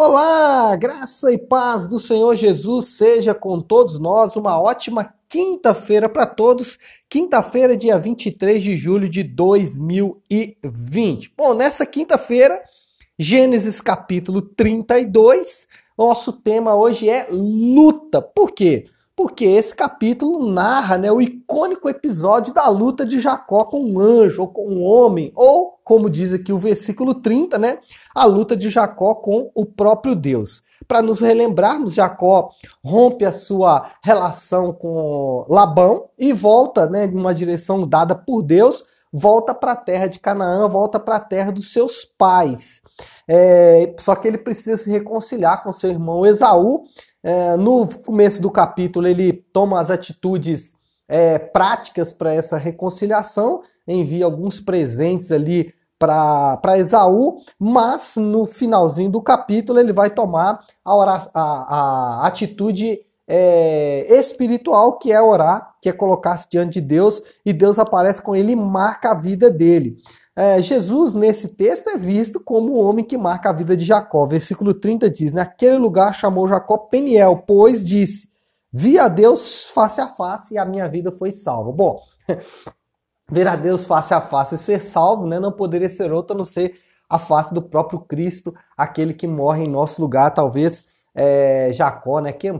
Olá, graça e paz do Senhor Jesus seja com todos nós. Uma ótima quinta-feira para todos. Quinta-feira, dia 23 de julho de 2020. Bom, nessa quinta-feira, Gênesis capítulo 32. Nosso tema hoje é luta. Por quê? Porque esse capítulo narra né, o icônico episódio da luta de Jacó com um anjo, ou com um homem, ou, como diz aqui o versículo 30, né, a luta de Jacó com o próprio Deus. Para nos relembrarmos, Jacó rompe a sua relação com Labão e volta né, em uma direção dada por Deus, volta para a terra de Canaã, volta para a terra dos seus pais. É, só que ele precisa se reconciliar com seu irmão Esaú é, no começo do capítulo, ele toma as atitudes é, práticas para essa reconciliação, envia alguns presentes ali para Esaú, mas no finalzinho do capítulo ele vai tomar a, a, a atitude é, espiritual, que é orar, que é colocar-se diante de Deus, e Deus aparece com ele e marca a vida dele. É, Jesus, nesse texto, é visto como o homem que marca a vida de Jacó. Versículo 30 diz: Naquele lugar chamou Jacó Peniel, pois disse: Vi a Deus face a face e a minha vida foi salva. Bom, ver a Deus face a face e ser salvo né, não poderia ser outro a não ser a face do próprio Cristo, aquele que morre em nosso lugar, talvez é, Jacó, né, que é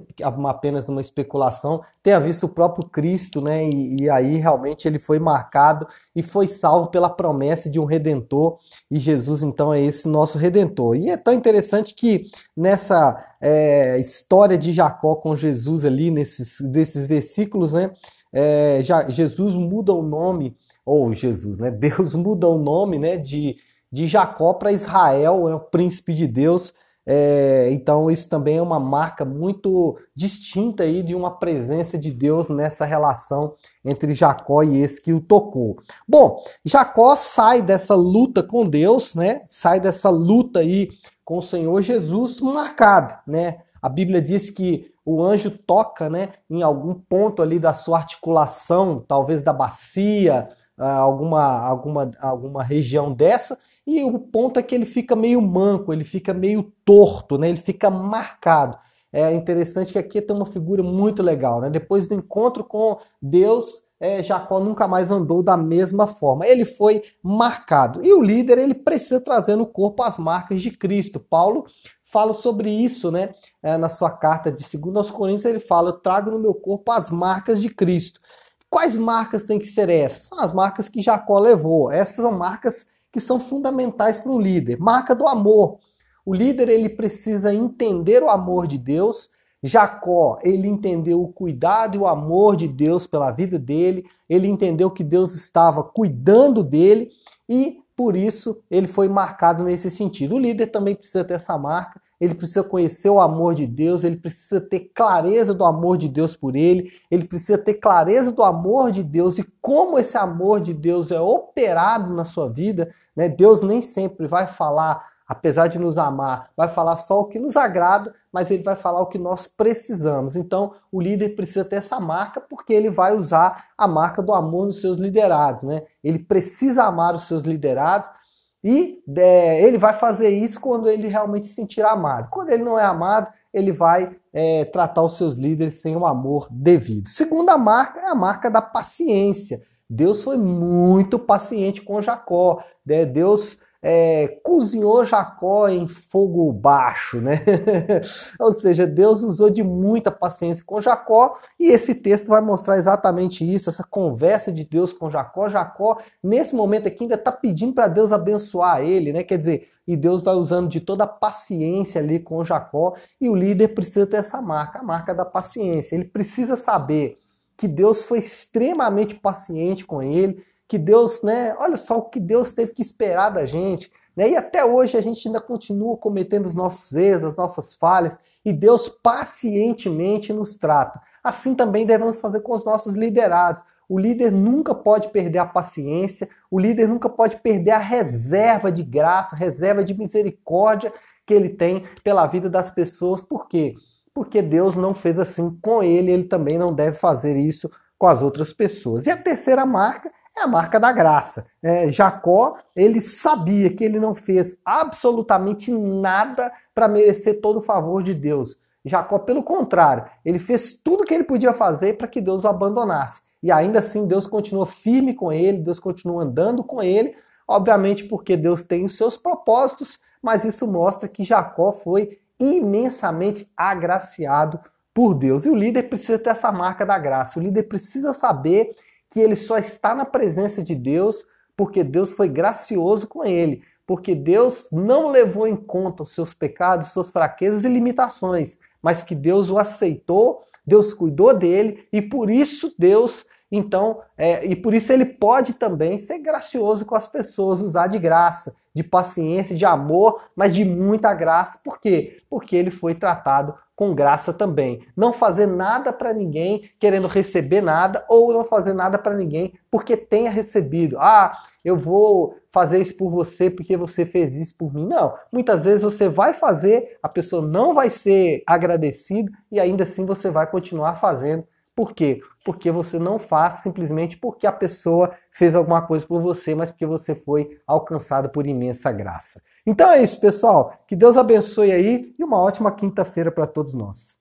apenas uma especulação, tenha visto o próprio Cristo, né, e, e, aí realmente ele foi marcado e foi salvo pela promessa de um redentor, e Jesus então é esse nosso redentor. E é tão interessante que nessa é, história de Jacó com Jesus ali, nesses desses versículos, né, é, já, Jesus muda o nome, ou Jesus, né, Deus muda o nome, né, de, de Jacó para Israel, é o príncipe de Deus, é, então isso também é uma marca muito distinta aí de uma presença de Deus nessa relação entre Jacó e esse que o tocou. Bom, Jacó sai dessa luta com Deus, né? Sai dessa luta aí com o Senhor Jesus marcado, né? A Bíblia diz que o anjo toca, né, em algum ponto ali da sua articulação, talvez da bacia, ah, alguma alguma alguma região dessa, e o ponto é que ele fica meio manco, ele fica meio torto, né? ele fica marcado. É interessante que aqui tem uma figura muito legal. Né? Depois do encontro com Deus, é, Jacó nunca mais andou da mesma forma. Ele foi marcado. E o líder ele precisa trazer no corpo as marcas de Cristo. Paulo fala sobre isso né? É, na sua carta de 2 aos Coríntios. Ele fala: Eu trago no meu corpo as marcas de Cristo. Quais marcas tem que ser essas? São as marcas que Jacó levou. Essas são marcas que são fundamentais para um líder. Marca do amor. O líder ele precisa entender o amor de Deus. Jacó, ele entendeu o cuidado e o amor de Deus pela vida dele, ele entendeu que Deus estava cuidando dele e por isso ele foi marcado nesse sentido. O líder também precisa ter essa marca ele precisa conhecer o amor de Deus, ele precisa ter clareza do amor de Deus por ele, ele precisa ter clareza do amor de Deus e como esse amor de Deus é operado na sua vida. Né? Deus nem sempre vai falar, apesar de nos amar, vai falar só o que nos agrada, mas ele vai falar o que nós precisamos. Então, o líder precisa ter essa marca porque ele vai usar a marca do amor nos seus liderados. Né? Ele precisa amar os seus liderados e é, ele vai fazer isso quando ele realmente se sentir amado. Quando ele não é amado, ele vai é, tratar os seus líderes sem o amor devido. Segunda marca é a marca da paciência. Deus foi muito paciente com Jacó. Né? Deus é, cozinhou Jacó em fogo baixo, né? Ou seja, Deus usou de muita paciência com Jacó e esse texto vai mostrar exatamente isso, essa conversa de Deus com Jacó. Jacó, nesse momento aqui, ainda está pedindo para Deus abençoar ele, né? Quer dizer, e Deus vai usando de toda a paciência ali com Jacó e o líder precisa ter essa marca, a marca da paciência. Ele precisa saber que Deus foi extremamente paciente com ele que Deus, né? Olha só o que Deus teve que esperar da gente. Né? E até hoje a gente ainda continua cometendo os nossos erros, as nossas falhas, e Deus pacientemente nos trata. Assim também devemos fazer com os nossos liderados. O líder nunca pode perder a paciência, o líder nunca pode perder a reserva de graça, reserva de misericórdia que ele tem pela vida das pessoas. Por quê? Porque Deus não fez assim com ele, ele também não deve fazer isso com as outras pessoas. E a terceira marca é a marca da graça. É, Jacó, ele sabia que ele não fez absolutamente nada para merecer todo o favor de Deus. Jacó, pelo contrário, ele fez tudo que ele podia fazer para que Deus o abandonasse. E ainda assim, Deus continua firme com ele, Deus continua andando com ele, obviamente porque Deus tem os seus propósitos, mas isso mostra que Jacó foi imensamente agraciado por Deus. E o líder precisa ter essa marca da graça. O líder precisa saber que ele só está na presença de Deus porque Deus foi gracioso com ele, porque Deus não levou em conta os seus pecados, suas fraquezas e limitações, mas que Deus o aceitou, Deus cuidou dele e por isso Deus então, é, e por isso ele pode também ser gracioso com as pessoas, usar de graça, de paciência, de amor, mas de muita graça. Por quê? Porque ele foi tratado com graça também. Não fazer nada para ninguém querendo receber nada, ou não fazer nada para ninguém porque tenha recebido. Ah, eu vou fazer isso por você porque você fez isso por mim. Não. Muitas vezes você vai fazer, a pessoa não vai ser agradecida e ainda assim você vai continuar fazendo por quê? Porque você não faz simplesmente porque a pessoa fez alguma coisa por você, mas porque você foi alcançado por imensa graça. Então é isso, pessoal. Que Deus abençoe aí e uma ótima quinta-feira para todos nós.